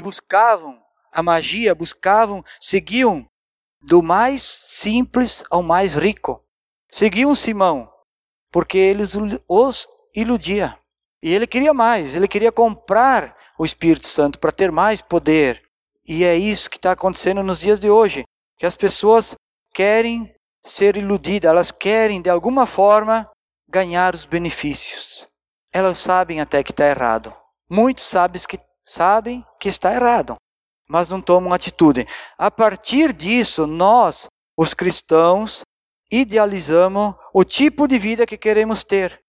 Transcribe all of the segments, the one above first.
e buscavam a magia, buscavam, seguiam do mais simples ao mais rico. Seguiam Simão, porque ele os iludia. E ele queria mais, ele queria comprar o Espírito Santo para ter mais poder. E é isso que está acontecendo nos dias de hoje, que as pessoas querem ser iludidas, elas querem de alguma forma ganhar os benefícios. Elas sabem até que está errado. Muitos sabem que, sabem que está errado, mas não tomam atitude. A partir disso, nós, os cristãos, idealizamos o tipo de vida que queremos ter.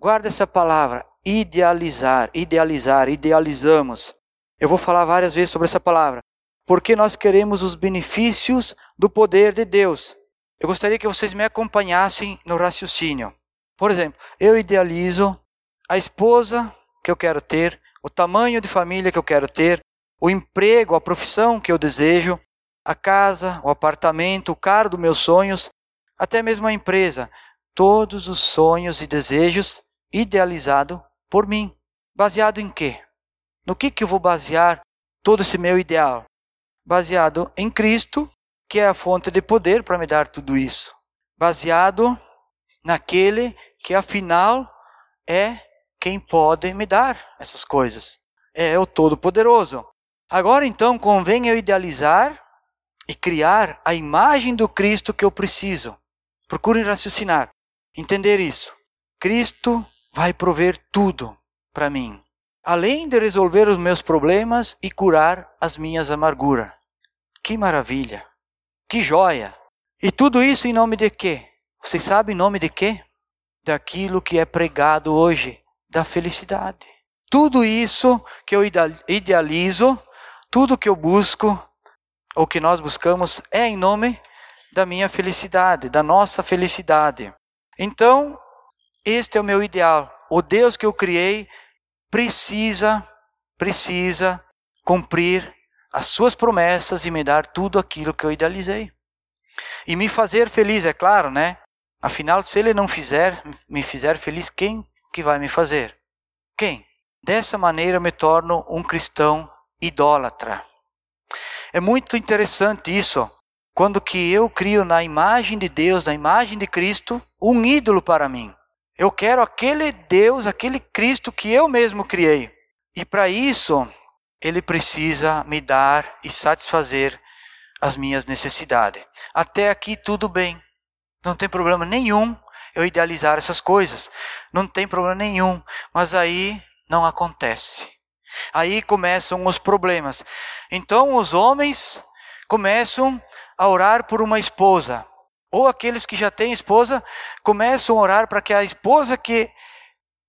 Guarda essa palavra, idealizar, idealizar, idealizamos. Eu vou falar várias vezes sobre essa palavra, porque nós queremos os benefícios do poder de Deus. Eu gostaria que vocês me acompanhassem no raciocínio. Por exemplo, eu idealizo a esposa que eu quero ter, o tamanho de família que eu quero ter, o emprego, a profissão que eu desejo, a casa, o apartamento, o carro dos meus sonhos, até mesmo a empresa. Todos os sonhos e desejos idealizados por mim. Baseado em quê? No que, que eu vou basear todo esse meu ideal? Baseado em Cristo, que é a fonte de poder para me dar tudo isso. Baseado naquele que afinal é quem pode me dar essas coisas. É o Todo-Poderoso. Agora então convém eu idealizar e criar a imagem do Cristo que eu preciso. Procure raciocinar, entender isso. Cristo vai prover tudo para mim, além de resolver os meus problemas e curar as minhas amarguras. Que maravilha! Que joia! E tudo isso em nome de quê? Vocês sabem em nome de quê? Daquilo que é pregado hoje, da felicidade. Tudo isso que eu idealizo tudo que eu busco, ou que nós buscamos, é em nome da minha felicidade, da nossa felicidade. Então, este é o meu ideal. O Deus que eu criei precisa, precisa cumprir as suas promessas e me dar tudo aquilo que eu idealizei. E me fazer feliz, é claro, né? Afinal, se ele não fizer, me fizer feliz, quem que vai me fazer? Quem? Dessa maneira me torno um cristão idólatra. É muito interessante isso, quando que eu crio na imagem de Deus, na imagem de Cristo, um ídolo para mim. Eu quero aquele Deus, aquele Cristo que eu mesmo criei. E para isso, ele precisa me dar e satisfazer as minhas necessidades. Até aqui tudo bem. Não tem problema nenhum eu idealizar essas coisas. Não tem problema nenhum. Mas aí não acontece. Aí começam os problemas. Então os homens começam a orar por uma esposa. Ou aqueles que já têm esposa começam a orar para que a esposa que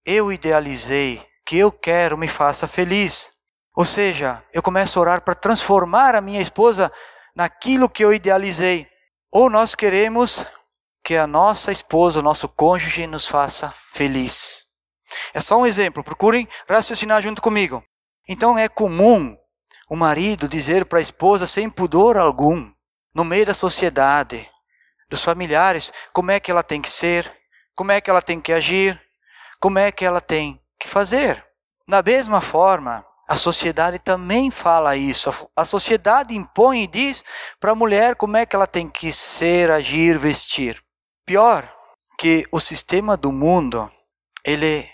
eu idealizei, que eu quero, me faça feliz. Ou seja, eu começo a orar para transformar a minha esposa naquilo que eu idealizei. Ou nós queremos que a nossa esposa, o nosso cônjuge, nos faça feliz. É só um exemplo, procurem raciocinar junto comigo. Então é comum o marido dizer para a esposa sem pudor algum, no meio da sociedade, dos familiares, como é que ela tem que ser, como é que ela tem que agir, como é que ela tem que fazer. Da mesma forma, a sociedade também fala isso. A sociedade impõe e diz para a mulher como é que ela tem que ser, agir, vestir. Pior que o sistema do mundo, ele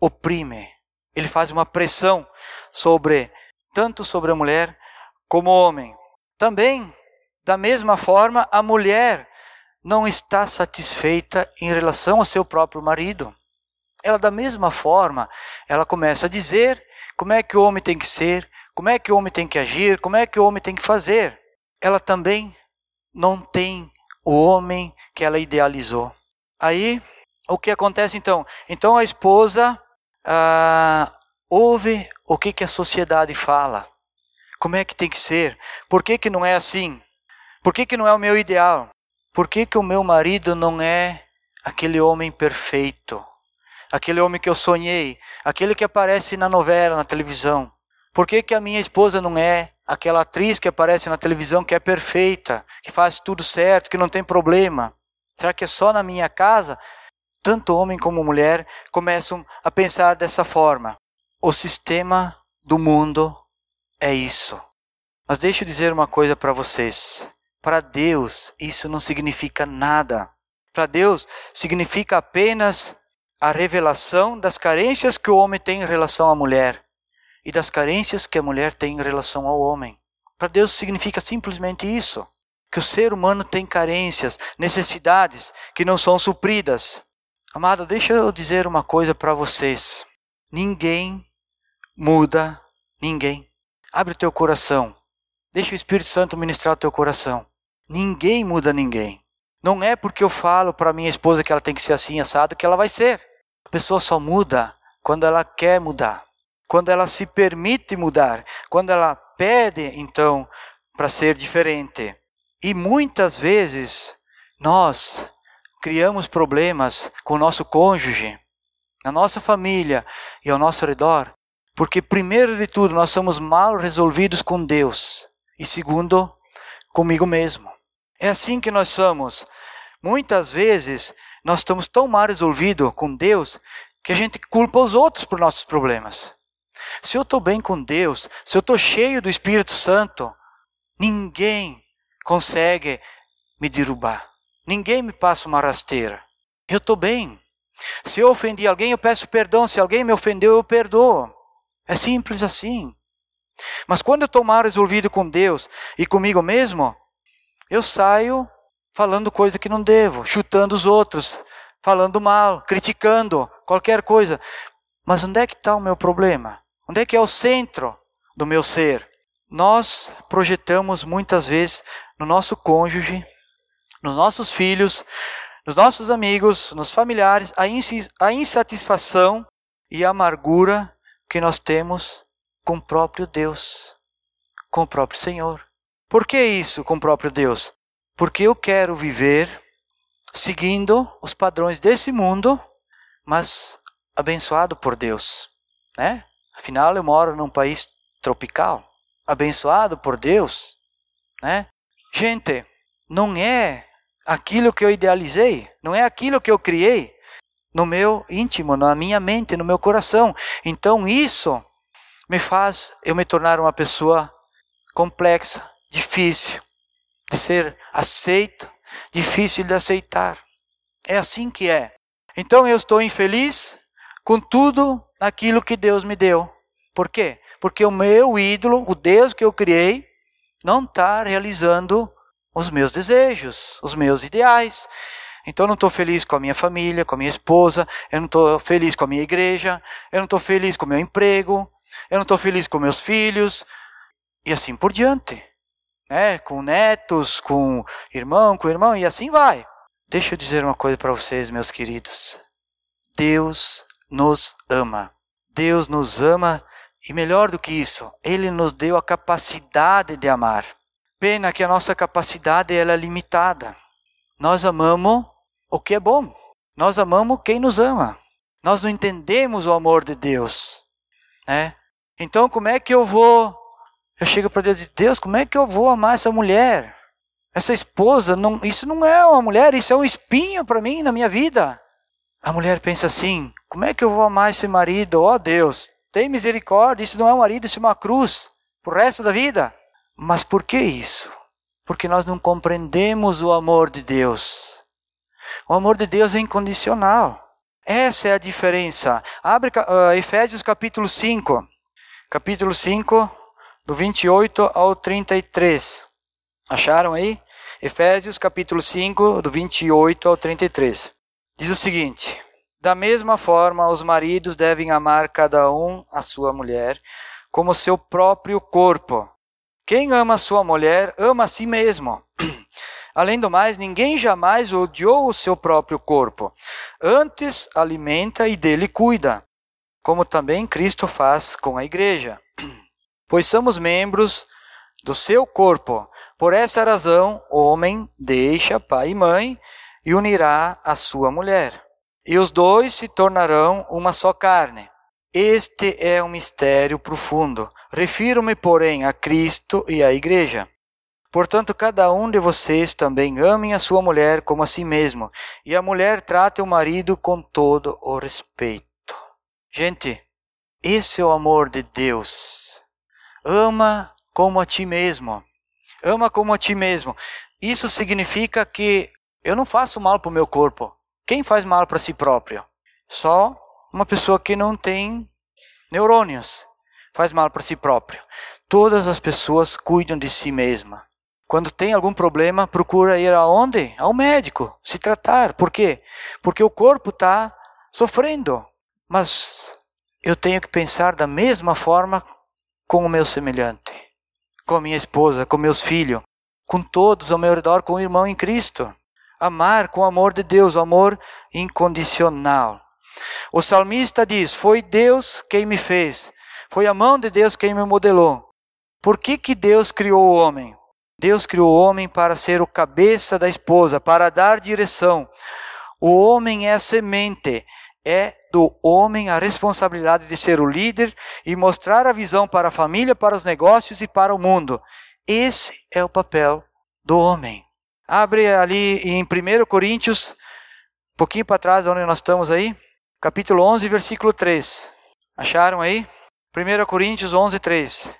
oprime, ele faz uma pressão sobre tanto sobre a mulher como o homem. Também, da mesma forma, a mulher não está satisfeita em relação ao seu próprio marido. Ela da mesma forma, ela começa a dizer como é que o homem tem que ser, como é que o homem tem que agir, como é que o homem tem que fazer. Ela também não tem o homem que ela idealizou. Aí, o que acontece então? Então a esposa ah, ouve o que, que a sociedade fala. Como é que tem que ser? Por que, que não é assim? Por que, que não é o meu ideal? Por que, que o meu marido não é aquele homem perfeito? Aquele homem que eu sonhei? Aquele que aparece na novela, na televisão? Por que, que a minha esposa não é aquela atriz que aparece na televisão que é perfeita, que faz tudo certo, que não tem problema? Será que é só na minha casa? Tanto homem como mulher começam a pensar dessa forma o sistema do mundo é isso. Mas deixa eu dizer uma coisa para vocês. Para Deus, isso não significa nada. Para Deus, significa apenas a revelação das carências que o homem tem em relação à mulher e das carências que a mulher tem em relação ao homem. Para Deus significa simplesmente isso: que o ser humano tem carências, necessidades que não são supridas. Amado, deixa eu dizer uma coisa para vocês. Ninguém muda ninguém. Abre o teu coração. Deixa o Espírito Santo ministrar o teu coração. Ninguém muda ninguém. Não é porque eu falo para minha esposa que ela tem que ser assim assado que ela vai ser. A pessoa só muda quando ela quer mudar. Quando ela se permite mudar, quando ela pede então para ser diferente. E muitas vezes nós criamos problemas com o nosso cônjuge, na nossa família e ao nosso redor, porque primeiro de tudo nós somos mal resolvidos com Deus e segundo comigo mesmo. É assim que nós somos. Muitas vezes nós estamos tão mal resolvidos com Deus que a gente culpa os outros por nossos problemas. Se eu estou bem com Deus, se eu estou cheio do Espírito Santo, ninguém consegue me derrubar. Ninguém me passa uma rasteira. Eu estou bem. Se eu ofendi alguém, eu peço perdão. Se alguém me ofendeu, eu perdoo. É simples assim. Mas quando eu estou mal resolvido com Deus e comigo mesmo, eu saio falando coisa que não devo, chutando os outros, falando mal, criticando qualquer coisa. Mas onde é que está o meu problema? Onde é que é o centro do meu ser? Nós projetamos muitas vezes no nosso cônjuge, nos nossos filhos, nos nossos amigos, nos familiares, a insatisfação e a amargura que nós temos com o próprio Deus, com o próprio Senhor. Por que isso com o próprio Deus? Porque eu quero viver seguindo os padrões desse mundo, mas abençoado por Deus, né? Afinal, eu moro num país tropical, abençoado por Deus, né? Gente, não é aquilo que eu idealizei, não é aquilo que eu criei no meu íntimo, na minha mente, no meu coração. Então isso me faz eu me tornar uma pessoa complexa, difícil de ser aceito, difícil de aceitar. É assim que é. Então eu estou infeliz com tudo aquilo que Deus me deu. Por quê? Porque o meu ídolo, o Deus que eu criei, não está realizando os meus desejos, os meus ideais. Então eu não estou feliz com a minha família, com a minha esposa, eu não estou feliz com a minha igreja, eu não estou feliz com o meu emprego, eu não estou feliz com meus filhos, e assim por diante. Né? Com netos, com irmão, com irmão, e assim vai. Deixa eu dizer uma coisa para vocês, meus queridos. Deus nos ama. Deus nos ama e melhor do que isso, Ele nos deu a capacidade de amar. Pena que a nossa capacidade ela é limitada. Nós amamos o que é bom. Nós amamos quem nos ama. Nós não entendemos o amor de Deus. Né? Então, como é que eu vou. Eu chego para Deus e Deus, como é que eu vou amar essa mulher? Essa esposa, não, isso não é uma mulher, isso é um espinho para mim na minha vida. A mulher pensa assim: como é que eu vou amar esse marido? Oh, Deus, tem misericórdia, isso não é um marido, isso é uma cruz pro resto da vida. Mas por que isso? Porque nós não compreendemos o amor de Deus. O amor de Deus é incondicional. Essa é a diferença. Abre uh, Efésios capítulo 5. Capítulo 5, do 28 ao 33. Acharam aí? Efésios capítulo 5, do 28 ao 33. Diz o seguinte: da mesma forma, os maridos devem amar cada um a sua mulher como seu próprio corpo. Quem ama sua mulher ama a si mesmo. Além do mais, ninguém jamais odiou o seu próprio corpo. Antes alimenta e dele cuida, como também Cristo faz com a igreja. Pois somos membros do seu corpo. Por essa razão, o homem deixa pai e mãe e unirá a sua mulher e os dois se tornarão uma só carne. Este é um mistério profundo. Refiro-me, porém, a Cristo e à Igreja. Portanto, cada um de vocês também ame a sua mulher como a si mesmo, e a mulher trate o marido com todo o respeito. Gente, esse é o amor de Deus. ama como a ti mesmo. Ama como a ti mesmo. Isso significa que eu não faço mal para o meu corpo. Quem faz mal para si próprio? Só uma pessoa que não tem neurônios faz mal para si próprio. Todas as pessoas cuidam de si mesma. Quando tem algum problema, procura ir aonde? Ao médico, se tratar. Por quê? Porque o corpo está sofrendo. Mas eu tenho que pensar da mesma forma com o meu semelhante, com a minha esposa, com meus filhos, com todos ao meu redor, com o irmão em Cristo. Amar com o amor de Deus, o amor incondicional. O salmista diz: Foi Deus quem me fez, foi a mão de Deus quem me modelou. Por que, que Deus criou o homem? Deus criou o homem para ser o cabeça da esposa, para dar direção. O homem é a semente, é do homem a responsabilidade de ser o líder e mostrar a visão para a família, para os negócios e para o mundo. Esse é o papel do homem. Abre ali em 1 Coríntios, um pouquinho para trás, onde nós estamos aí, capítulo 11, versículo 3. Acharam aí? 1 Coríntios 11, 3.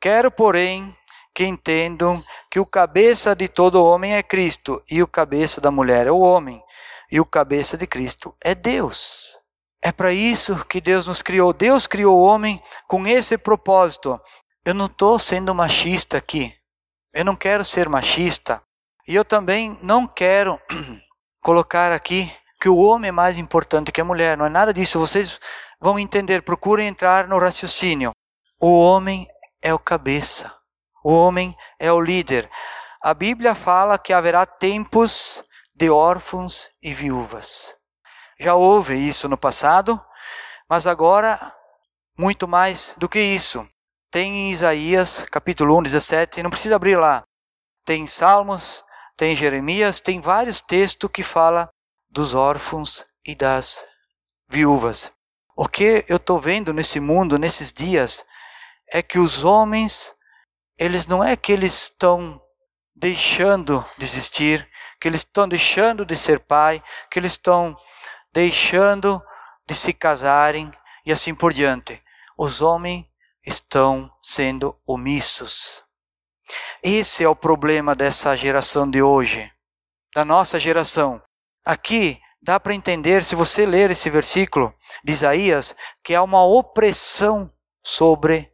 Quero, porém, que entendam que o cabeça de todo homem é Cristo, e o cabeça da mulher é o homem, e o cabeça de Cristo é Deus. É para isso que Deus nos criou. Deus criou o homem com esse propósito. Eu não estou sendo machista aqui. Eu não quero ser machista. E eu também não quero colocar aqui que o homem é mais importante que a mulher. Não é nada disso. Vocês vão entender. Procurem entrar no raciocínio. O homem é o cabeça. O homem é o líder. A Bíblia fala que haverá tempos de órfãos e viúvas. Já houve isso no passado, mas agora muito mais do que isso. Tem em Isaías, capítulo 1, 17, não precisa abrir lá. Tem Salmos, tem Jeremias, tem vários textos que fala dos órfãos e das viúvas. O que eu estou vendo nesse mundo, nesses dias, é que os homens, eles não é que eles estão deixando de existir, que eles estão deixando de ser pai, que eles estão deixando de se casarem e assim por diante. Os homens estão sendo omissos. Esse é o problema dessa geração de hoje, da nossa geração. Aqui dá para entender, se você ler esse versículo de Isaías, que há uma opressão sobre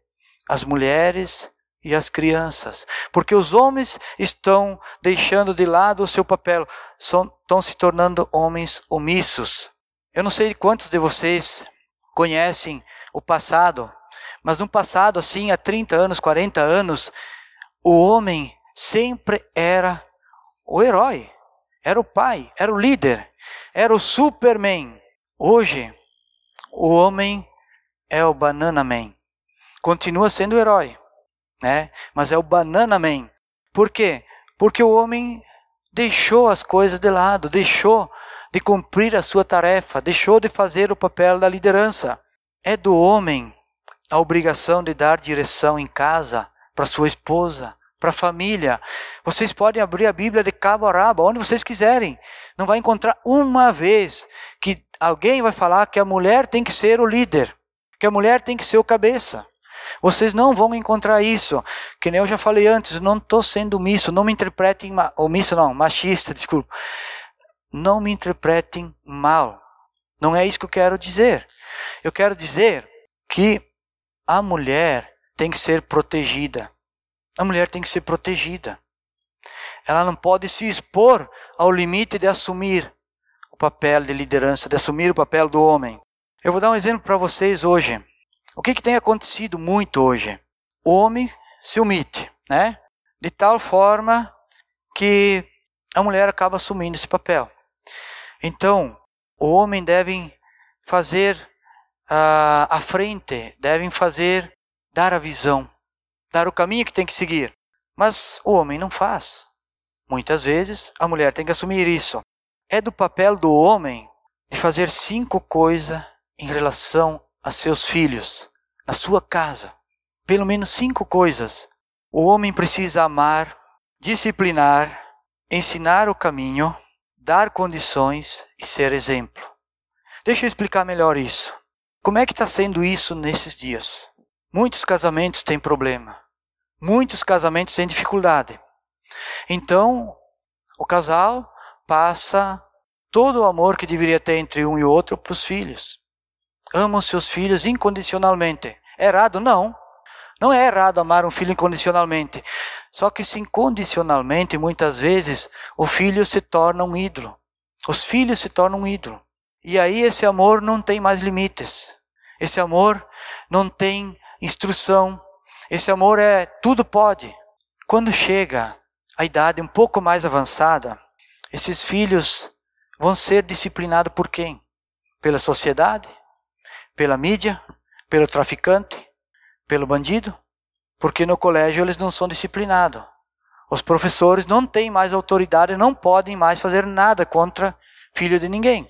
as mulheres e as crianças, porque os homens estão deixando de lado o seu papel, são, estão se tornando homens omissos. Eu não sei quantos de vocês conhecem o passado, mas no passado, assim, há 30 anos, 40 anos, o homem sempre era o herói, era o pai, era o líder, era o Superman. Hoje, o homem é o Banana Man continua sendo o herói, né? Mas é o banana man. Por quê? Porque o homem deixou as coisas de lado, deixou de cumprir a sua tarefa, deixou de fazer o papel da liderança. É do homem a obrigação de dar direção em casa para sua esposa, para a família. Vocês podem abrir a Bíblia de cabo a rabo, onde vocês quiserem. Não vai encontrar uma vez que alguém vai falar que a mulher tem que ser o líder, que a mulher tem que ser o cabeça. Vocês não vão encontrar isso. Que nem eu já falei antes, não estou sendo omisso, não me interpretem omisso não, machista, desculpa. Não me interpretem mal. Não é isso que eu quero dizer. Eu quero dizer que a mulher tem que ser protegida. A mulher tem que ser protegida. Ela não pode se expor ao limite de assumir o papel de liderança, de assumir o papel do homem. Eu vou dar um exemplo para vocês hoje. O que, que tem acontecido muito hoje? O homem se omite, né? De tal forma que a mulher acaba assumindo esse papel. Então, o homem deve fazer uh, a frente, devem fazer, dar a visão, dar o caminho que tem que seguir. Mas o homem não faz. Muitas vezes a mulher tem que assumir isso. É do papel do homem de fazer cinco coisas em relação a seus filhos, na sua casa. Pelo menos cinco coisas. O homem precisa amar, disciplinar, ensinar o caminho, dar condições e ser exemplo. Deixa eu explicar melhor isso. Como é que está sendo isso nesses dias? Muitos casamentos têm problema. Muitos casamentos têm dificuldade. Então, o casal passa todo o amor que deveria ter entre um e outro para os filhos. Amam seus filhos incondicionalmente. É errado? Não. Não é errado amar um filho incondicionalmente. Só que se incondicionalmente, muitas vezes, o filho se torna um ídolo. Os filhos se tornam um ídolo. E aí esse amor não tem mais limites. Esse amor não tem instrução. Esse amor é tudo pode. Quando chega a idade um pouco mais avançada, esses filhos vão ser disciplinados por quem? Pela sociedade? Pela mídia? Pelo traficante? Pelo bandido? Porque no colégio eles não são disciplinados. Os professores não têm mais autoridade, não podem mais fazer nada contra filho de ninguém.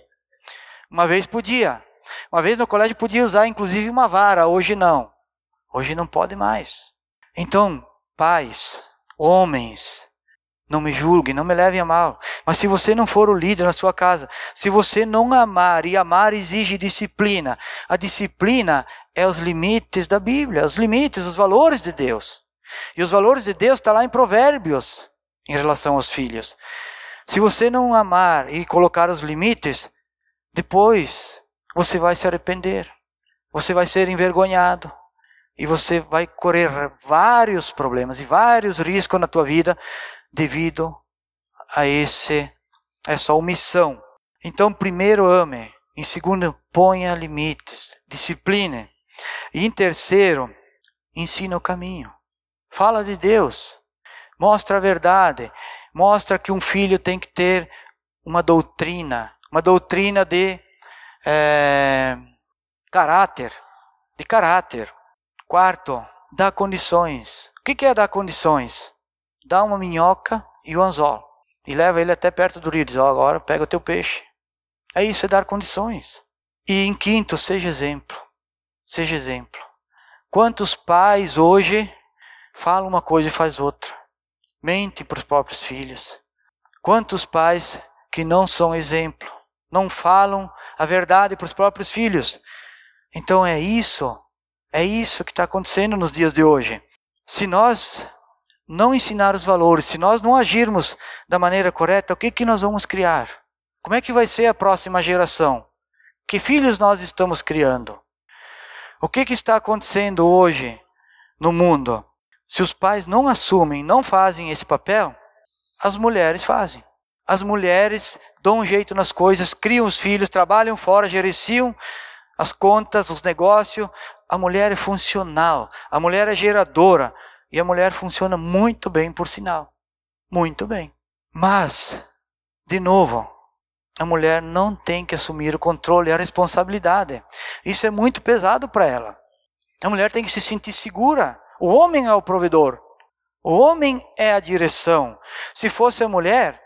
Uma vez podia. Uma vez no colégio podia usar inclusive uma vara, hoje não. Hoje não pode mais. Então, pais, homens, não me julguem, não me levem a mal. Mas se você não for o líder na sua casa, se você não amar, e amar exige disciplina, a disciplina é os limites da Bíblia, os limites, os valores de Deus. E os valores de Deus está lá em Provérbios em relação aos filhos. Se você não amar e colocar os limites, depois você vai se arrepender, você vai ser envergonhado e você vai correr vários problemas e vários riscos na tua vida devido a esse essa omissão. Então, primeiro ame, em segundo ponha limites, discipline. E em terceiro, ensina o caminho. Fala de Deus. Mostra a verdade. Mostra que um filho tem que ter uma doutrina, uma doutrina de é, caráter, de caráter. Quarto, dá condições. O que é dar condições? Dá uma minhoca e o anzol. E leva ele até perto do rio. Diz, oh, agora pega o teu peixe. É isso, é dar condições. E em quinto, seja exemplo. Seja exemplo. Quantos pais hoje falam uma coisa e faz outra? Mentem para os próprios filhos. Quantos pais que não são exemplo, não falam a verdade para os próprios filhos? Então é isso é isso que está acontecendo nos dias de hoje. Se nós não ensinar os valores, se nós não agirmos da maneira correta, o que, que nós vamos criar? Como é que vai ser a próxima geração? Que filhos nós estamos criando? O que, que está acontecendo hoje no mundo? Se os pais não assumem, não fazem esse papel, as mulheres fazem. As mulheres dão um jeito nas coisas, criam os filhos, trabalham fora, gerenciam as contas, os negócios, a mulher é funcional, a mulher é geradora e a mulher funciona muito bem, por sinal. Muito bem. Mas, de novo, a mulher não tem que assumir o controle e a responsabilidade. Isso é muito pesado para ela. A mulher tem que se sentir segura. O homem é o provedor. O homem é a direção. Se fosse a mulher,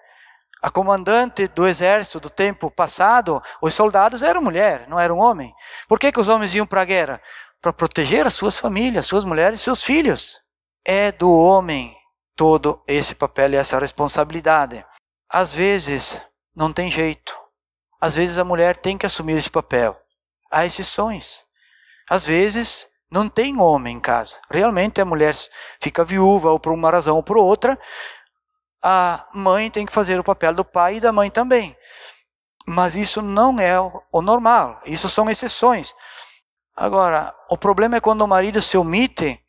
a comandante do exército do tempo passado, os soldados eram mulher, não eram homem. Por que, que os homens iam para a guerra? Para proteger as suas famílias, suas mulheres seus filhos. É do homem todo esse papel e essa responsabilidade. Às vezes não tem jeito. Às vezes a mulher tem que assumir esse papel. Há exceções. Às vezes não tem homem em casa. Realmente a mulher fica viúva ou por uma razão ou por outra. A mãe tem que fazer o papel do pai e da mãe também. Mas isso não é o normal. Isso são exceções. Agora, o problema é quando o marido se omite,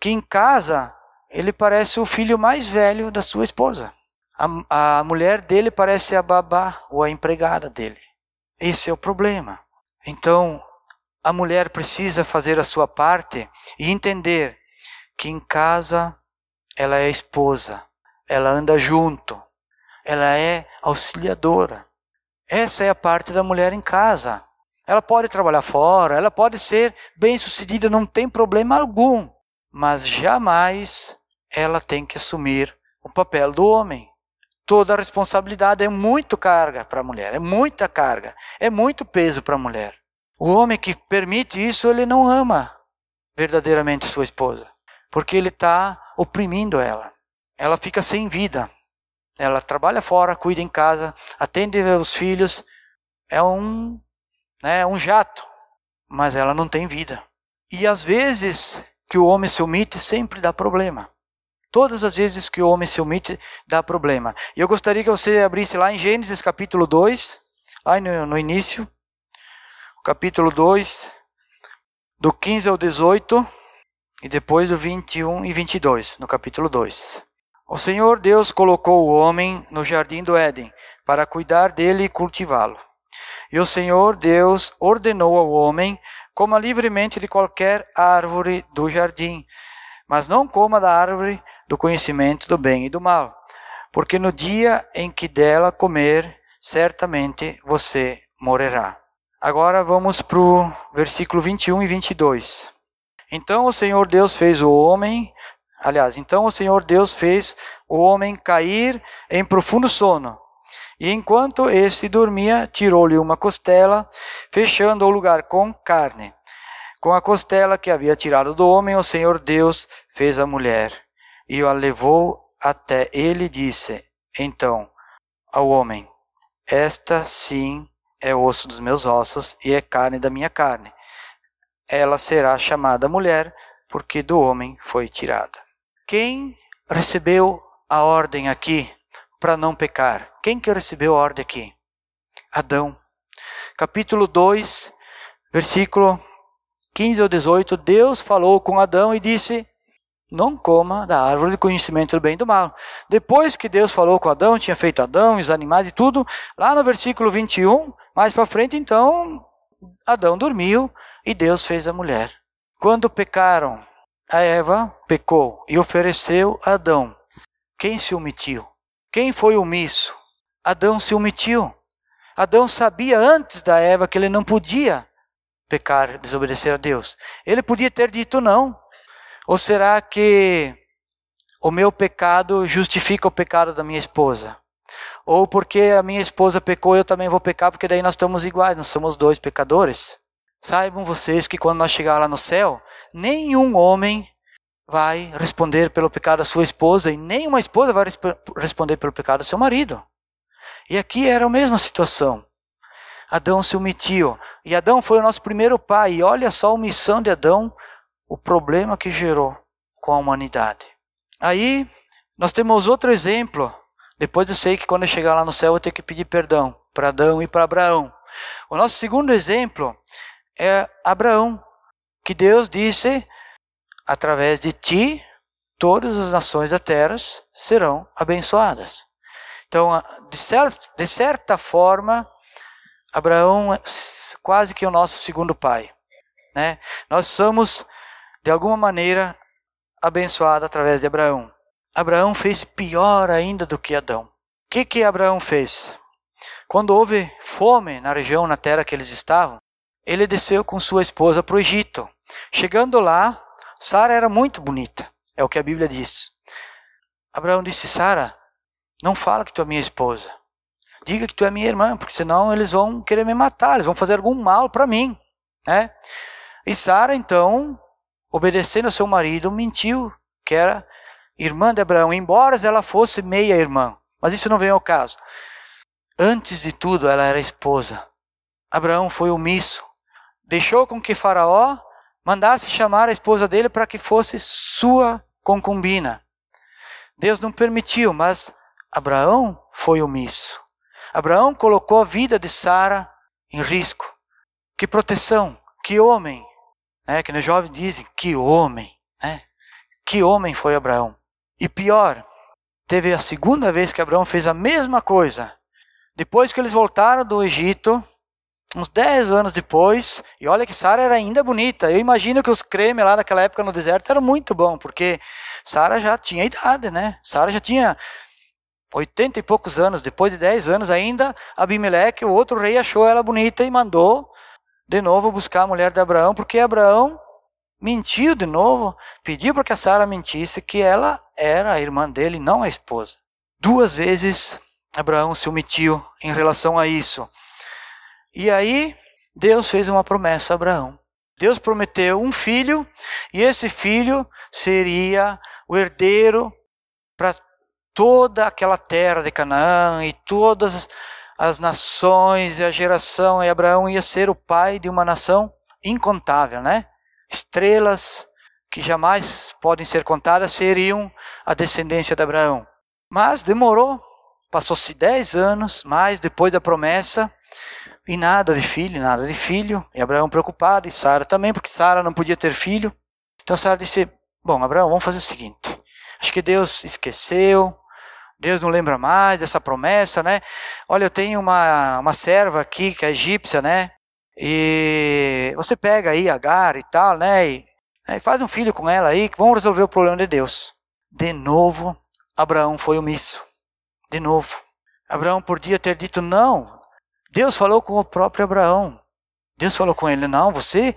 que em casa ele parece o filho mais velho da sua esposa. A, a mulher dele parece a babá ou a empregada dele. Esse é o problema. Então, a mulher precisa fazer a sua parte e entender que em casa ela é esposa, ela anda junto, ela é auxiliadora. Essa é a parte da mulher em casa. Ela pode trabalhar fora, ela pode ser bem-sucedida, não tem problema algum, mas jamais ela tem que assumir o papel do homem. Toda a responsabilidade é muito carga para a mulher, é muita carga, é muito peso para a mulher. O homem que permite isso, ele não ama verdadeiramente sua esposa, porque ele está oprimindo ela. Ela fica sem vida. Ela trabalha fora, cuida em casa, atende os filhos. É um né, um jato, mas ela não tem vida. E às vezes que o homem se omite, sempre dá problema. Todas as vezes que o homem se omite, dá problema. E eu gostaria que você abrisse lá em Gênesis capítulo 2, lá no, no início, capítulo 2, do 15 ao 18, e depois do 21 e 22, no capítulo 2. O Senhor Deus colocou o homem no jardim do Éden para cuidar dele e cultivá-lo. E o Senhor Deus ordenou ao homem coma livremente de qualquer árvore do jardim, mas não coma da árvore do conhecimento do bem e do mal, porque no dia em que dela comer, certamente você morrerá. Agora vamos para o versículo 21 e 22. Então o Senhor Deus fez o homem Aliás, então o Senhor Deus fez o homem cair em profundo sono. E enquanto este dormia, tirou-lhe uma costela, fechando o lugar com carne. Com a costela que havia tirado do homem, o Senhor Deus fez a mulher e a levou até ele disse: Então ao homem: Esta sim é osso dos meus ossos e é carne da minha carne. Ela será chamada mulher, porque do homem foi tirada. Quem recebeu a ordem aqui para não pecar? Quem que recebeu a ordem aqui? Adão. Capítulo 2, versículo 15 ao 18, Deus falou com Adão e disse: Não coma da árvore do conhecimento do bem e do mal. Depois que Deus falou com Adão, tinha feito Adão, os animais e tudo, lá no versículo 21, mais para frente, então, Adão dormiu e Deus fez a mulher. Quando pecaram, a Eva pecou e ofereceu a Adão. Quem se omitiu? Quem foi omisso? Adão se omitiu. Adão sabia antes da Eva que ele não podia pecar, desobedecer a Deus. Ele podia ter dito não. Ou será que o meu pecado justifica o pecado da minha esposa? Ou porque a minha esposa pecou, eu também vou pecar, porque daí nós estamos iguais, nós somos dois pecadores? Saibam vocês que quando nós chegar lá no céu, nenhum homem vai responder pelo pecado da sua esposa e nenhuma esposa vai responder pelo pecado do seu marido. E aqui era a mesma situação. Adão se omitiu. E Adão foi o nosso primeiro pai. E olha só a omissão de Adão, o problema que gerou com a humanidade. Aí, nós temos outro exemplo. Depois eu sei que quando eu chegar lá no céu eu vou ter que pedir perdão para Adão e para Abraão. O nosso segundo exemplo é Abraão que Deus disse: através de ti, todas as nações da terra serão abençoadas. Então, de, certa, de certa forma, Abraão é quase que o nosso segundo pai. Né? Nós somos, de alguma maneira, abençoados através de Abraão. Abraão fez pior ainda do que Adão. O que, que Abraão fez? Quando houve fome na região, na terra que eles estavam, ele desceu com sua esposa para o Egito. Chegando lá, Sara era muito bonita, é o que a Bíblia diz. Abraão disse: Sara, não fala que tu é minha esposa. Diga que tu é minha irmã, porque senão eles vão querer me matar, eles vão fazer algum mal para mim. Né? E Sara, então, obedecendo ao seu marido, mentiu que era irmã de Abraão, embora ela fosse meia irmã. Mas isso não vem ao caso. Antes de tudo, ela era esposa. Abraão foi omisso deixou com que Faraó mandasse chamar a esposa dele para que fosse sua concubina. Deus não permitiu, mas Abraão foi omisso. Abraão colocou a vida de Sara em risco. Que proteção, que homem. Né? Que os jovens dizem, que homem. Né? Que homem foi Abraão. E pior, teve a segunda vez que Abraão fez a mesma coisa. Depois que eles voltaram do Egito, uns 10 anos depois, e olha que Sara era ainda bonita. Eu imagino que os cremes lá naquela época no deserto eram muito bom, porque Sara já tinha idade, né? Sara já tinha 80 e poucos anos. Depois de 10 anos ainda, Abimeleque, o outro rei, achou ela bonita e mandou de novo buscar a mulher de Abraão, porque Abraão mentiu de novo, pediu para que a Sara mentisse que ela era a irmã dele, não a esposa. Duas vezes Abraão se omitiu em relação a isso. E aí, Deus fez uma promessa a Abraão. Deus prometeu um filho, e esse filho seria o herdeiro para toda aquela terra de Canaã e todas as nações e a geração, e Abraão ia ser o pai de uma nação incontável, né? Estrelas que jamais podem ser contadas seriam a descendência de Abraão. Mas demorou, passou-se dez anos mais depois da promessa e nada de filho, nada de filho. E Abraão preocupado e Sara também, porque Sara não podia ter filho. Então Sara disse: Bom, Abraão, vamos fazer o seguinte. Acho que Deus esqueceu, Deus não lembra mais dessa promessa, né? Olha, eu tenho uma, uma serva aqui que é egípcia, né? E você pega aí Agar e tal, né? E, né? e faz um filho com ela aí, que vamos resolver o problema de Deus. De novo, Abraão foi omisso. De novo. Abraão podia ter dito não. Deus falou com o próprio Abraão. Deus falou com ele, não, você.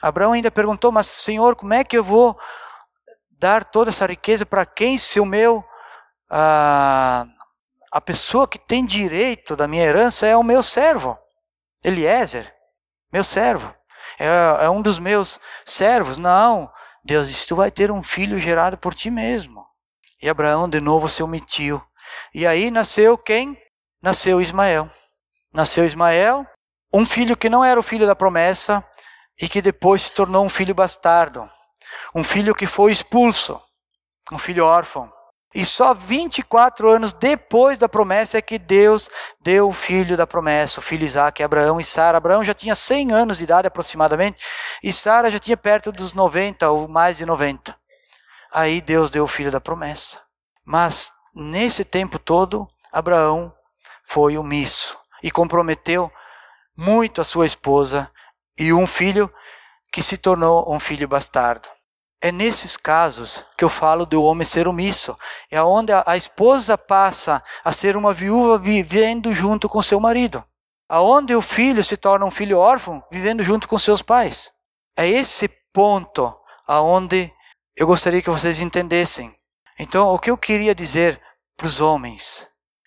Abraão ainda perguntou, mas Senhor, como é que eu vou dar toda essa riqueza para quem se o meu a, a pessoa que tem direito da minha herança é o meu servo, Eliezer, meu servo, é, é um dos meus servos. Não, Deus disse: Tu vai ter um filho gerado por ti mesmo. E Abraão de novo se omitiu. E aí nasceu quem? Nasceu Ismael. Nasceu Ismael, um filho que não era o filho da promessa e que depois se tornou um filho bastardo. Um filho que foi expulso, um filho órfão. E só 24 anos depois da promessa é que Deus deu o filho da promessa, o filho Isaac, Abraão e Sara. Abraão já tinha 100 anos de idade aproximadamente, e Sara já tinha perto dos 90 ou mais de 90. Aí Deus deu o filho da promessa. Mas nesse tempo todo, Abraão foi omisso e comprometeu muito a sua esposa e um filho que se tornou um filho bastardo. É nesses casos que eu falo do homem ser omisso. É onde a, esposa passa a ser uma viúva vivendo junto com seu marido. Aonde o filho se torna um filho órfão vivendo junto com seus pais. É esse ponto aonde eu gostaria que vocês entendessem. Então, o que eu queria dizer para os homens?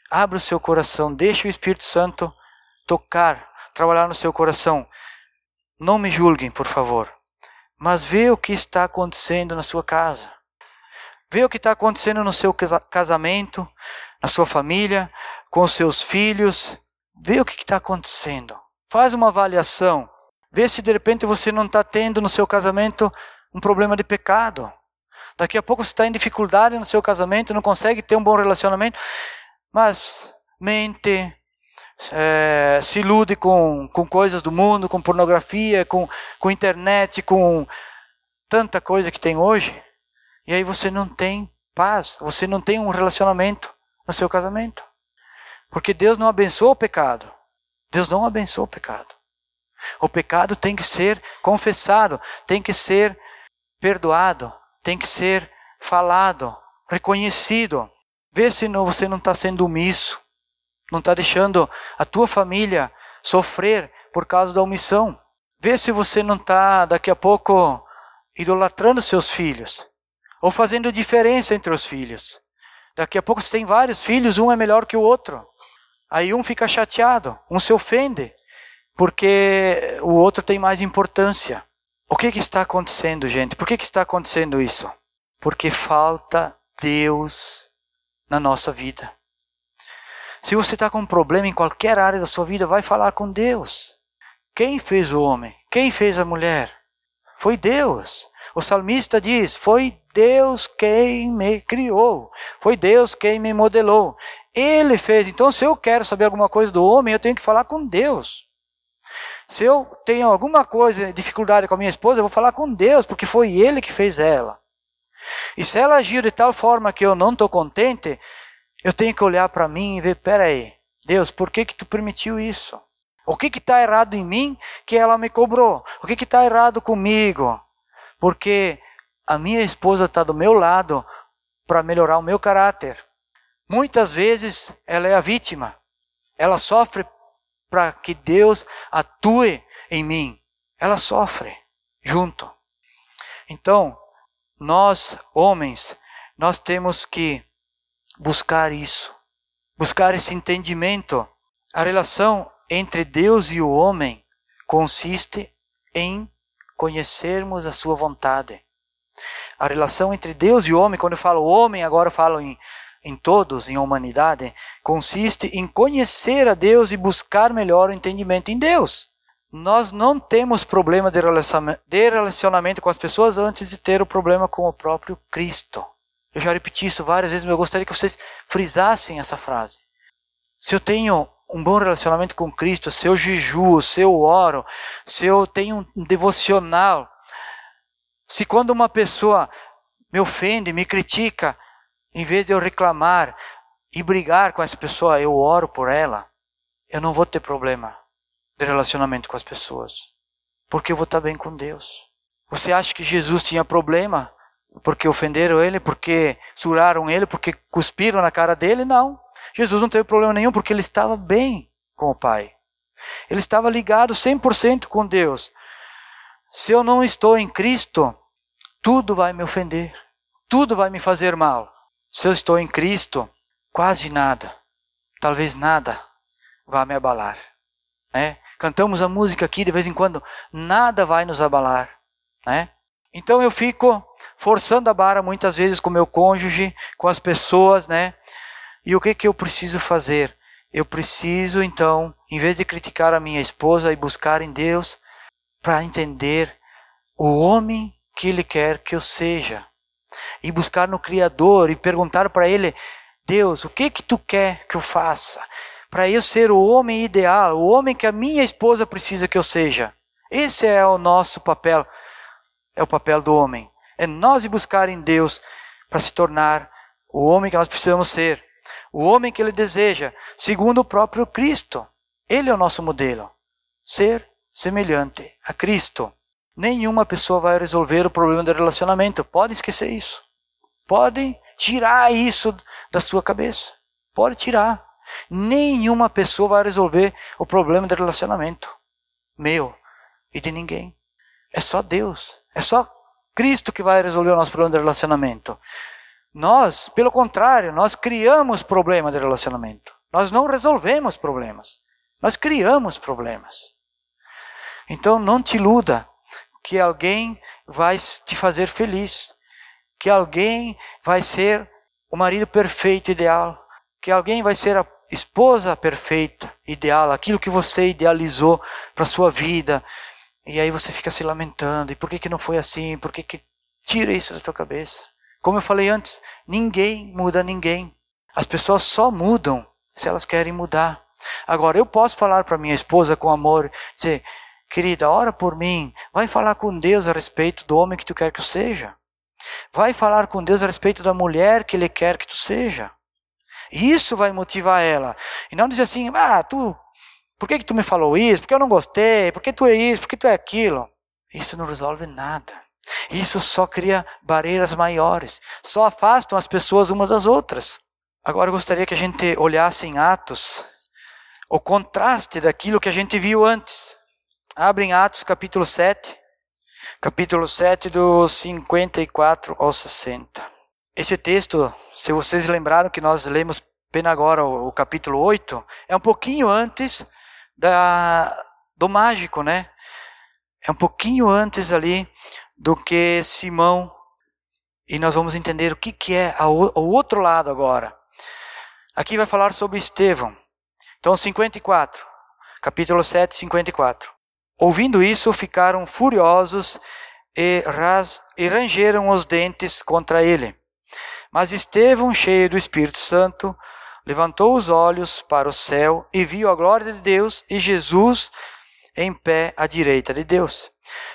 Abra o seu coração, deixe o Espírito Santo tocar, trabalhar no seu coração. Não me julguem, por favor mas vê o que está acontecendo na sua casa. Vê o que está acontecendo no seu casamento, na sua família, com os seus filhos. Vê o que está acontecendo. Faz uma avaliação. Vê se de repente você não está tendo no seu casamento um problema de pecado. Daqui a pouco você está em dificuldade no seu casamento, não consegue ter um bom relacionamento, mas mente, é, se ilude com, com coisas do mundo, com pornografia, com, com internet, com tanta coisa que tem hoje, e aí você não tem paz, você não tem um relacionamento no seu casamento. Porque Deus não abençoa o pecado. Deus não abençoa o pecado. O pecado tem que ser confessado, tem que ser perdoado, tem que ser falado, reconhecido. Vê se não, você não está sendo omisso não está deixando a tua família sofrer por causa da omissão. Vê se você não está, daqui a pouco, idolatrando seus filhos. Ou fazendo diferença entre os filhos. Daqui a pouco você tem vários filhos, um é melhor que o outro. Aí um fica chateado, um se ofende, porque o outro tem mais importância. O que, que está acontecendo, gente? Por que, que está acontecendo isso? Porque falta Deus na nossa vida. Se você está com um problema em qualquer área da sua vida, vai falar com Deus. Quem fez o homem? Quem fez a mulher? Foi Deus. O salmista diz: Foi Deus quem me criou. Foi Deus quem me modelou. Ele fez. Então, se eu quero saber alguma coisa do homem, eu tenho que falar com Deus. Se eu tenho alguma coisa, dificuldade com a minha esposa, eu vou falar com Deus, porque foi Ele que fez ela. E se ela agiu de tal forma que eu não estou contente, eu tenho que olhar para mim e ver, peraí, Deus, por que que tu permitiu isso? O que que está errado em mim que ela me cobrou? O que que está errado comigo? Porque a minha esposa está do meu lado para melhorar o meu caráter. Muitas vezes ela é a vítima. Ela sofre para que Deus atue em mim. Ela sofre junto. Então, nós, homens, nós temos que buscar isso, buscar esse entendimento. A relação entre Deus e o homem consiste em conhecermos a sua vontade. A relação entre Deus e o homem, quando eu falo homem, agora eu falo em, em todos, em humanidade, consiste em conhecer a Deus e buscar melhor o entendimento em Deus. Nós não temos problema de relacionamento com as pessoas antes de ter o problema com o próprio Cristo. Eu já repeti isso várias vezes, mas eu gostaria que vocês frisassem essa frase. Se eu tenho um bom relacionamento com Cristo, se eu jejuo, se eu oro, se eu tenho um devocional, se quando uma pessoa me ofende, me critica, em vez de eu reclamar e brigar com essa pessoa, eu oro por ela, eu não vou ter problema de relacionamento com as pessoas, porque eu vou estar bem com Deus. Você acha que Jesus tinha problema porque ofenderam ele, porque suraram ele, porque cuspiram na cara dele? Não. Jesus não teve problema nenhum porque ele estava bem com o Pai. Ele estava ligado 100% com Deus. Se eu não estou em Cristo, tudo vai me ofender, tudo vai me fazer mal. Se eu estou em Cristo, quase nada, talvez nada, vá me abalar. Né? Cantamos a música aqui de vez em quando, nada vai nos abalar. Né? Então eu fico forçando a barra muitas vezes com meu cônjuge, com as pessoas, né? E o que, que eu preciso fazer? Eu preciso, então, em vez de criticar a minha esposa e buscar em Deus, para entender o homem que Ele quer que eu seja. E buscar no Criador e perguntar para Ele: Deus, o que que tu quer que eu faça? Para eu ser o homem ideal, o homem que a minha esposa precisa que eu seja. Esse é o nosso papel. É o papel do homem. É nós buscar em Deus para se tornar o homem que nós precisamos ser o homem que ele deseja, segundo o próprio Cristo. Ele é o nosso modelo. Ser semelhante a Cristo. Nenhuma pessoa vai resolver o problema do relacionamento. Pode esquecer isso. Pode tirar isso da sua cabeça. Pode tirar. Nenhuma pessoa vai resolver o problema do relacionamento. Meu e de ninguém. É só Deus. É só Cristo que vai resolver o nosso problema de relacionamento. Nós, pelo contrário, nós criamos problemas de relacionamento. Nós não resolvemos problemas. Nós criamos problemas. Então não te iluda que alguém vai te fazer feliz, que alguém vai ser o marido perfeito, ideal, que alguém vai ser a esposa perfeita, ideal, aquilo que você idealizou para sua vida. E aí você fica se lamentando, e por que que não foi assim? Por que que tira isso da tua cabeça? Como eu falei antes, ninguém muda ninguém. As pessoas só mudam se elas querem mudar. Agora, eu posso falar para minha esposa com amor, dizer, querida, ora por mim, vai falar com Deus a respeito do homem que tu quer que eu seja. Vai falar com Deus a respeito da mulher que Ele quer que tu seja. Isso vai motivar ela. E não dizer assim, ah, tu, por que, que tu me falou isso? Porque eu não gostei? Por que tu é isso? Por que tu é aquilo? Isso não resolve nada. Isso só cria barreiras maiores, só afastam as pessoas umas das outras. Agora eu gostaria que a gente olhasse em Atos o contraste daquilo que a gente viu antes. Abre em Atos capítulo 7, capítulo 7, do 54 ao 60. Esse texto, se vocês lembraram que nós lemos apenas agora o, o capítulo 8, é um pouquinho antes da, do mágico, né? É um pouquinho antes ali do que Simão. E nós vamos entender o que, que é o outro lado agora. Aqui vai falar sobre Estevão. Então, 54, capítulo 7, 54. Ouvindo isso, ficaram furiosos e, ras, e rangeram os dentes contra ele. Mas Estevão, cheio do Espírito Santo, levantou os olhos para o céu e viu a glória de Deus e Jesus em pé à direita de Deus.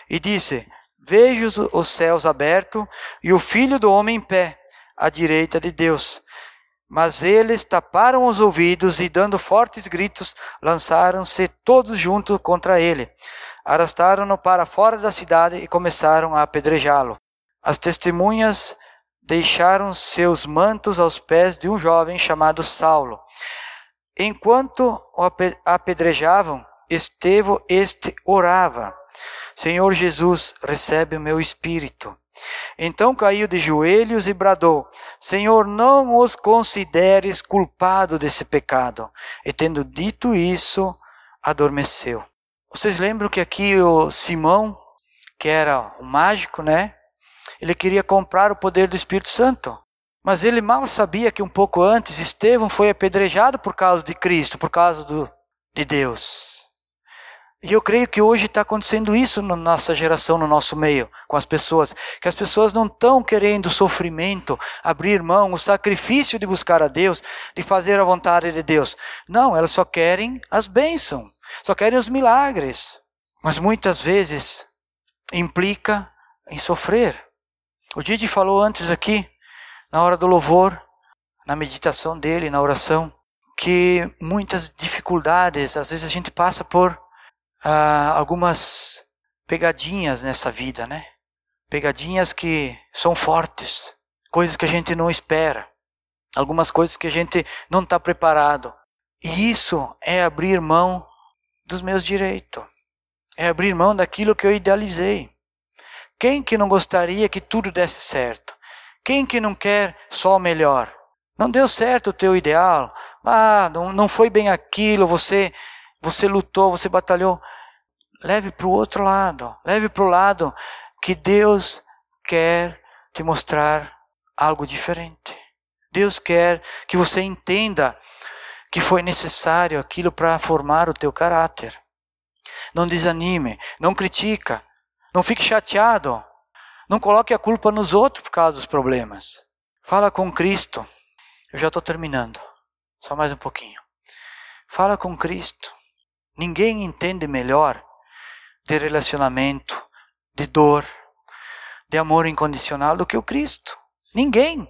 E disse: Vejo os céus abertos e o filho do homem em pé, à direita de Deus. Mas eles taparam os ouvidos e, dando fortes gritos, lançaram-se todos juntos contra ele. Arrastaram-no para fora da cidade e começaram a apedrejá-lo. As testemunhas deixaram seus mantos aos pés de um jovem chamado Saulo. Enquanto o apedrejavam, Estevão este orava Senhor Jesus, recebe o meu espírito. Então caiu de joelhos e bradou: Senhor, não os consideres culpado desse pecado. E tendo dito isso, adormeceu. Vocês lembram que aqui o Simão, que era o mágico, né? Ele queria comprar o poder do Espírito Santo. Mas ele mal sabia que um pouco antes Estevão foi apedrejado por causa de Cristo, por causa do, de Deus. E eu creio que hoje está acontecendo isso na nossa geração, no nosso meio, com as pessoas. Que as pessoas não estão querendo o sofrimento, abrir mão, o sacrifício de buscar a Deus, de fazer a vontade de Deus. Não, elas só querem as bênçãos, só querem os milagres. Mas muitas vezes implica em sofrer. O Didi falou antes aqui, na hora do louvor, na meditação dele, na oração, que muitas dificuldades, às vezes a gente passa por ah, algumas pegadinhas nessa vida, né? Pegadinhas que são fortes, coisas que a gente não espera, algumas coisas que a gente não está preparado. E isso é abrir mão dos meus direitos, é abrir mão daquilo que eu idealizei. Quem que não gostaria que tudo desse certo? Quem que não quer só o melhor? Não deu certo o teu ideal? Ah, não, não foi bem aquilo, você você lutou, você batalhou. Leve para o outro lado. Leve para o lado que Deus quer te mostrar algo diferente. Deus quer que você entenda que foi necessário aquilo para formar o teu caráter. Não desanime, não critica, não fique chateado. Não coloque a culpa nos outros por causa dos problemas. Fala com Cristo. Eu já estou terminando. Só mais um pouquinho. Fala com Cristo. Ninguém entende melhor de relacionamento, de dor, de amor incondicional do que o Cristo. Ninguém.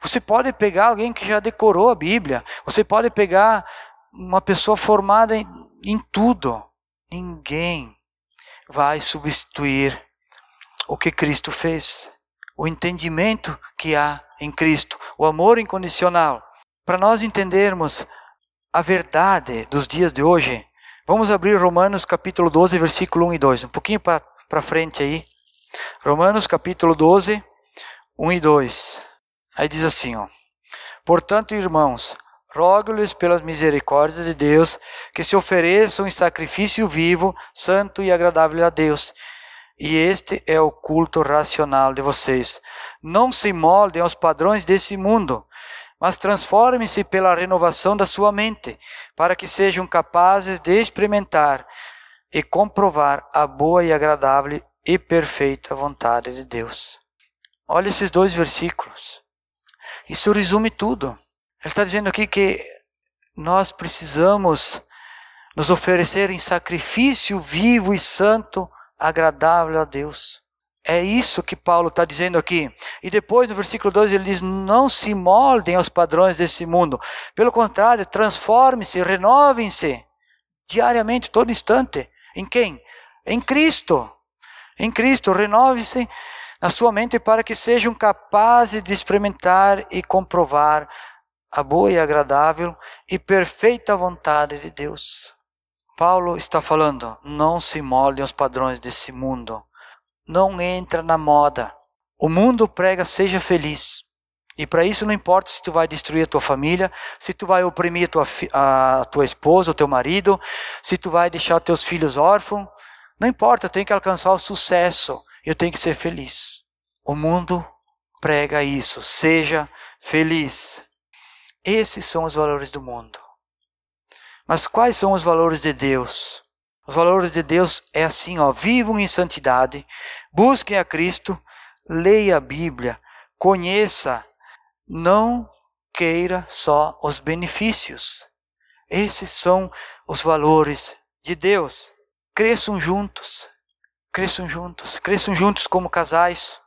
Você pode pegar alguém que já decorou a Bíblia, você pode pegar uma pessoa formada em, em tudo. Ninguém vai substituir o que Cristo fez, o entendimento que há em Cristo, o amor incondicional. Para nós entendermos a verdade dos dias de hoje, vamos abrir Romanos capítulo 12, versículo 1 e 2. Um pouquinho para frente aí. Romanos capítulo 12, 1 e 2. Aí diz assim, ó. Portanto, irmãos, rogo-lhes pelas misericórdias de Deus que se ofereçam em sacrifício vivo, santo e agradável a Deus. E este é o culto racional de vocês. Não se moldem aos padrões desse mundo, mas transforme-se pela renovação da sua mente, para que sejam capazes de experimentar e comprovar a boa e agradável e perfeita vontade de Deus. Olha esses dois versículos. Isso resume tudo. Ele está dizendo aqui que nós precisamos nos oferecer em sacrifício vivo e santo, agradável a Deus. É isso que Paulo está dizendo aqui. E depois, no versículo 2, ele diz: Não se moldem aos padrões desse mundo. Pelo contrário, transformem-se, renovem-se diariamente, todo instante. Em quem? Em Cristo. Em Cristo, renove-se na sua mente para que sejam capazes de experimentar e comprovar a boa e agradável e perfeita vontade de Deus. Paulo está falando: não se moldem aos padrões desse mundo não entra na moda. O mundo prega seja feliz. E para isso não importa se tu vai destruir a tua família, se tu vai oprimir a tua, a tua esposa, o teu marido, se tu vai deixar teus filhos órfãos. Não importa, eu tenho que alcançar o sucesso. Eu tenho que ser feliz. O mundo prega isso. Seja feliz. Esses são os valores do mundo. Mas quais são os valores de Deus? Os valores de Deus é assim, ó, vivam em santidade, busquem a Cristo, leia a Bíblia, conheça, não queira só os benefícios. Esses são os valores de Deus. Cresçam juntos, cresçam juntos, cresçam juntos como casais,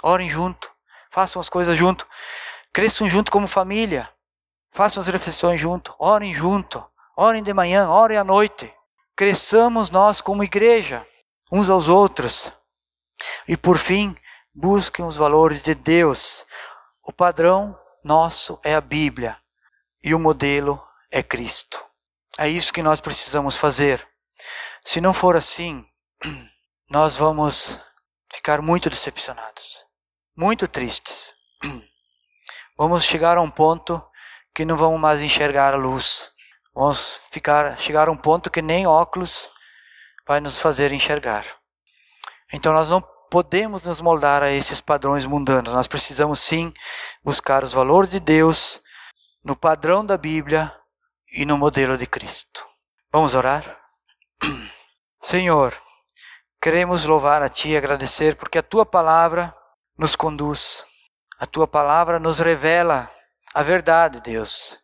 orem junto, façam as coisas junto, cresçam junto como família, façam as refeições junto, orem junto, orem de manhã, orem à noite cresçamos nós como igreja, uns aos outros. E por fim, busquem os valores de Deus. O padrão nosso é a Bíblia e o modelo é Cristo. É isso que nós precisamos fazer. Se não for assim, nós vamos ficar muito decepcionados, muito tristes. Vamos chegar a um ponto que não vamos mais enxergar a luz. Vamos ficar, chegar a um ponto que nem óculos vai nos fazer enxergar. Então nós não podemos nos moldar a esses padrões mundanos. Nós precisamos sim buscar os valores de Deus no padrão da Bíblia e no modelo de Cristo. Vamos orar? Senhor, queremos louvar a Ti e agradecer porque a Tua palavra nos conduz, a Tua palavra nos revela a verdade, Deus.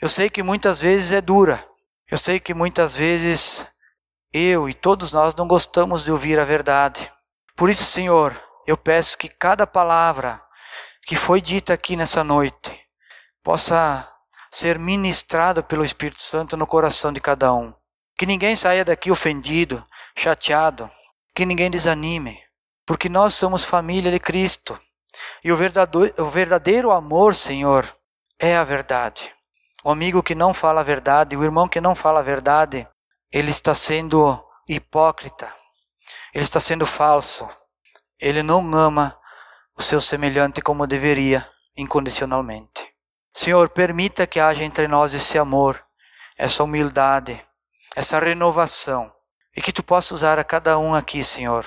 Eu sei que muitas vezes é dura, eu sei que muitas vezes eu e todos nós não gostamos de ouvir a verdade. Por isso, Senhor, eu peço que cada palavra que foi dita aqui nessa noite possa ser ministrada pelo Espírito Santo no coração de cada um. Que ninguém saia daqui ofendido, chateado, que ninguém desanime, porque nós somos família de Cristo. E o verdadeiro, o verdadeiro amor, Senhor, é a verdade. O amigo que não fala a verdade, o irmão que não fala a verdade, ele está sendo hipócrita, ele está sendo falso, ele não ama o seu semelhante como deveria, incondicionalmente. Senhor, permita que haja entre nós esse amor, essa humildade, essa renovação, e que tu possa usar a cada um aqui, Senhor,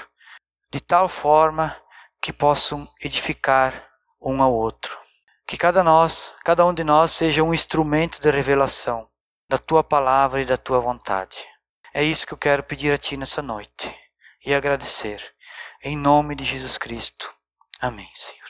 de tal forma que possam edificar um ao outro. Que cada nós, cada um de nós seja um instrumento de revelação da tua palavra e da tua vontade. É isso que eu quero pedir a ti nessa noite e agradecer. Em nome de Jesus Cristo. Amém, Senhor.